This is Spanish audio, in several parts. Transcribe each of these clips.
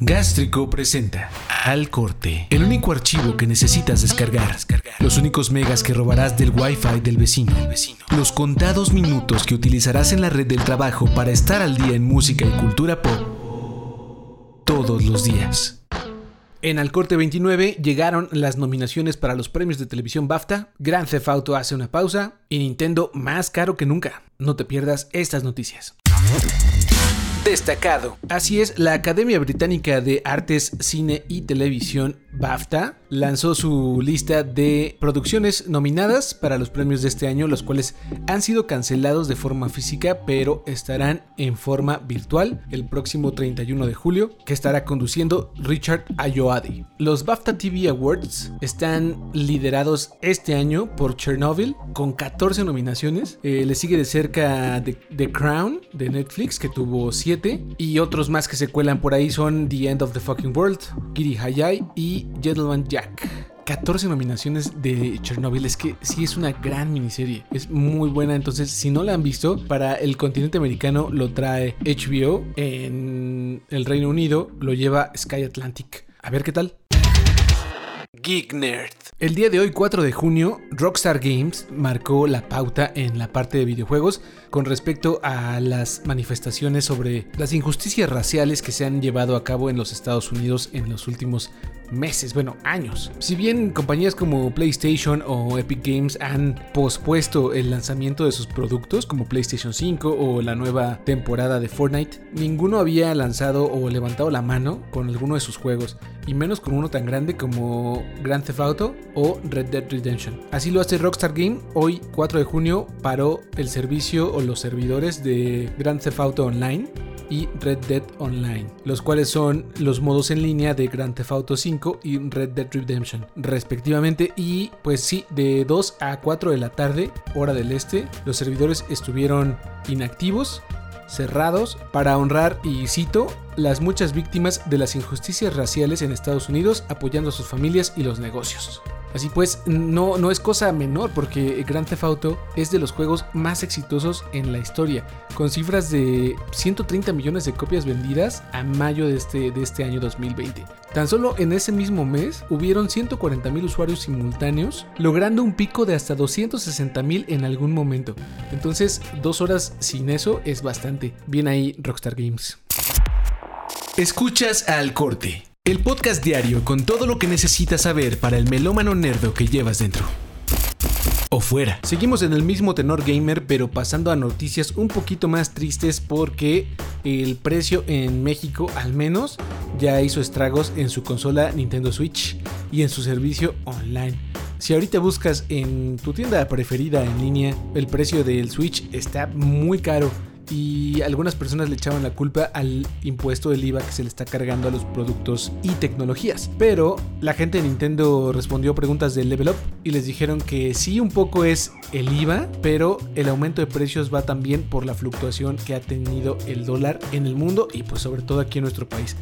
Gástrico presenta Al Corte, el único archivo que necesitas descargar, los únicos megas que robarás del Wi-Fi del vecino, los contados minutos que utilizarás en la red del trabajo para estar al día en música y cultura pop todos los días. En Al Corte 29 llegaron las nominaciones para los premios de televisión BAFTA, Grand Theft Auto hace una pausa y Nintendo más caro que nunca. No te pierdas estas noticias destacado. Así es, la Academia Británica de Artes, Cine y Televisión, BAFTA, lanzó su lista de producciones nominadas para los premios de este año, los cuales han sido cancelados de forma física, pero estarán en forma virtual el próximo 31 de julio, que estará conduciendo Richard Ayoade. Los BAFTA TV Awards están liderados este año por Chernobyl, con 14 nominaciones. Eh, le sigue de cerca The, Crown de Netflix, que tuvo 7, y otros más que se cuelan por ahí son The End of the Fucking World, Kiri Hayai y Gentleman Jack. 14 nominaciones de Chernobyl. Es que sí es una gran miniserie. Es muy buena. Entonces, si no la han visto, para el continente americano lo trae HBO. En el Reino Unido lo lleva Sky Atlantic. A ver qué tal. Geek Nerd. El día de hoy, 4 de junio, Rockstar Games marcó la pauta en la parte de videojuegos con respecto a las manifestaciones sobre las injusticias raciales que se han llevado a cabo en los Estados Unidos en los últimos meses, bueno, años. Si bien compañías como PlayStation o Epic Games han pospuesto el lanzamiento de sus productos como PlayStation 5 o la nueva temporada de Fortnite, ninguno había lanzado o levantado la mano con alguno de sus juegos, y menos con uno tan grande como Grand Theft Auto o Red Dead Redemption. Así lo hace Rockstar Game, hoy 4 de junio paró el servicio o los servidores de Grand Theft Auto Online y Red Dead Online, los cuales son los modos en línea de Grand Theft Auto 5 y Red Dead Redemption, respectivamente. Y pues sí, de 2 a 4 de la tarde, hora del este, los servidores estuvieron inactivos, cerrados, para honrar, y cito, las muchas víctimas de las injusticias raciales en Estados Unidos, apoyando a sus familias y los negocios. Así pues, no, no es cosa menor porque Grand Theft Auto es de los juegos más exitosos en la historia, con cifras de 130 millones de copias vendidas a mayo de este, de este año 2020. Tan solo en ese mismo mes hubieron 140 mil usuarios simultáneos, logrando un pico de hasta 260 mil en algún momento. Entonces, dos horas sin eso es bastante. Bien ahí, Rockstar Games. Escuchas al corte el podcast diario con todo lo que necesitas saber para el melómano nerdo que llevas dentro. O fuera. Seguimos en el mismo tenor gamer, pero pasando a noticias un poquito más tristes porque el precio en México al menos ya hizo estragos en su consola Nintendo Switch y en su servicio online. Si ahorita buscas en tu tienda preferida en línea, el precio del Switch está muy caro y algunas personas le echaban la culpa al impuesto del IVA que se le está cargando a los productos y tecnologías. Pero la gente de Nintendo respondió preguntas de Level Up y les dijeron que sí un poco es el IVA, pero el aumento de precios va también por la fluctuación que ha tenido el dólar en el mundo y pues sobre todo aquí en nuestro país.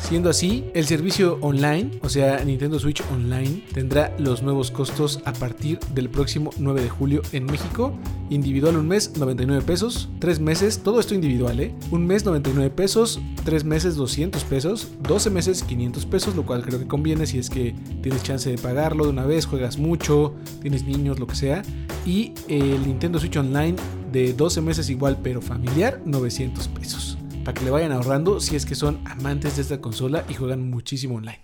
Siendo así, el servicio online, o sea, Nintendo Switch Online, tendrá los nuevos costos a partir del próximo 9 de julio en México. Individual un mes, 99 pesos. Tres meses, todo esto individual, ¿eh? Un mes, 99 pesos. Tres meses, 200 pesos. 12 meses, 500 pesos, lo cual creo que conviene si es que tienes chance de pagarlo de una vez, juegas mucho, tienes niños, lo que sea. Y el Nintendo Switch Online de 12 meses igual, pero familiar, 900 pesos para que le vayan ahorrando si es que son amantes de esta consola y juegan muchísimo online.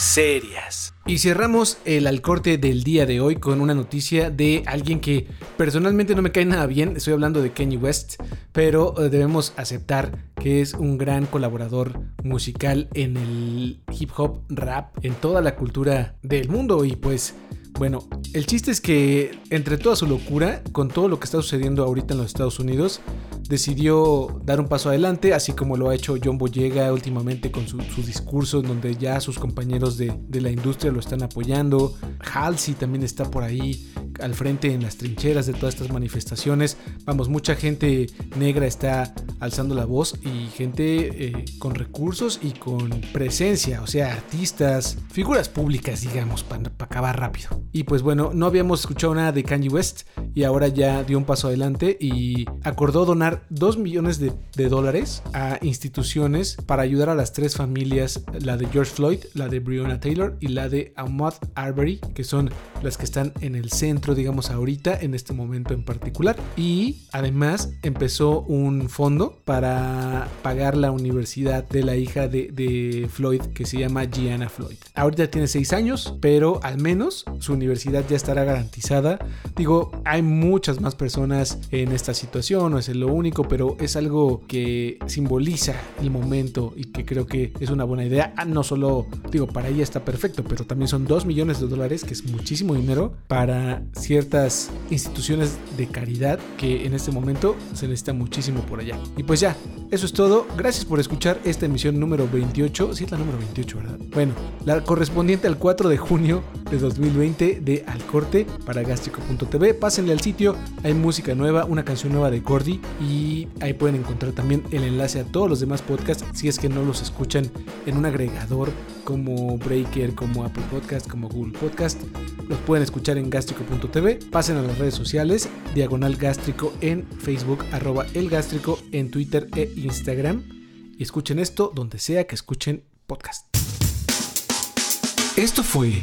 Serias. Y cerramos el alcorte del día de hoy con una noticia de alguien que personalmente no me cae nada bien. Estoy hablando de Kanye West, pero eh, debemos aceptar que es un gran colaborador musical en el hip hop, rap, en toda la cultura del mundo. Y pues bueno, el chiste es que entre toda su locura, con todo lo que está sucediendo ahorita en los Estados Unidos, decidió dar un paso adelante, así como lo ha hecho John Boyega últimamente con su, discurso, en donde ya sus compañeros de, la industria lo están apoyando. Halsey también está por ahí al frente en las trincheras de todas estas manifestaciones. Vamos, mucha gente negra está alzando la voz y gente eh, con recursos y con presencia, o sea, artistas, figuras públicas, digamos, para acabar rápido. Y pues bueno, no habíamos escuchado nada de Kanye West y ahora ya dio un paso adelante y acordó donar 2 millones de, dólares a instituciones para ayudar a las tres familias, la de George Floyd, la de Breonna Taylor y la de Ahmaud Arbery, que son las que están en el centro, digamos, ahorita, en este momento en particular. Y además empezó un fondo para pagar la universidad de la hija de, Floyd, que se llama Gianna Floyd. Ahorita tiene 6 años, pero al menos su universidad ya estará garantizada. Digo, muchas más personas en esta situación, no es lo único, pero es algo que simboliza el momento y que creo que es una buena idea. Ah, no solo, digo, para ella está perfecto, pero también son 2 millones de dólares, que es muchísimo dinero para ciertas instituciones de caridad que en este momento se necesita muchísimo por allá. Y pues ya, eso es todo. Gracias por escuchar esta emisión número 28. Sí, es la número 28, ¿verdad? Bueno, la correspondiente al 4 de junio de 2020 de Al Corte para Gástrico.tv. Pásenle al sitio, hay música nueva, una canción nueva de Gordy y ahí pueden encontrar también el enlace a todos los demás podcasts si es que no los escuchan en un agregador como Breaker, como Apple Podcast, como Google Podcast. Los pueden escuchar en gástrico.tv. Pasen a las redes sociales, diagonal gástrico en Facebook, arroba el gástrico en Twitter e Instagram. Y escuchen esto donde sea que escuchen podcast. Esto fue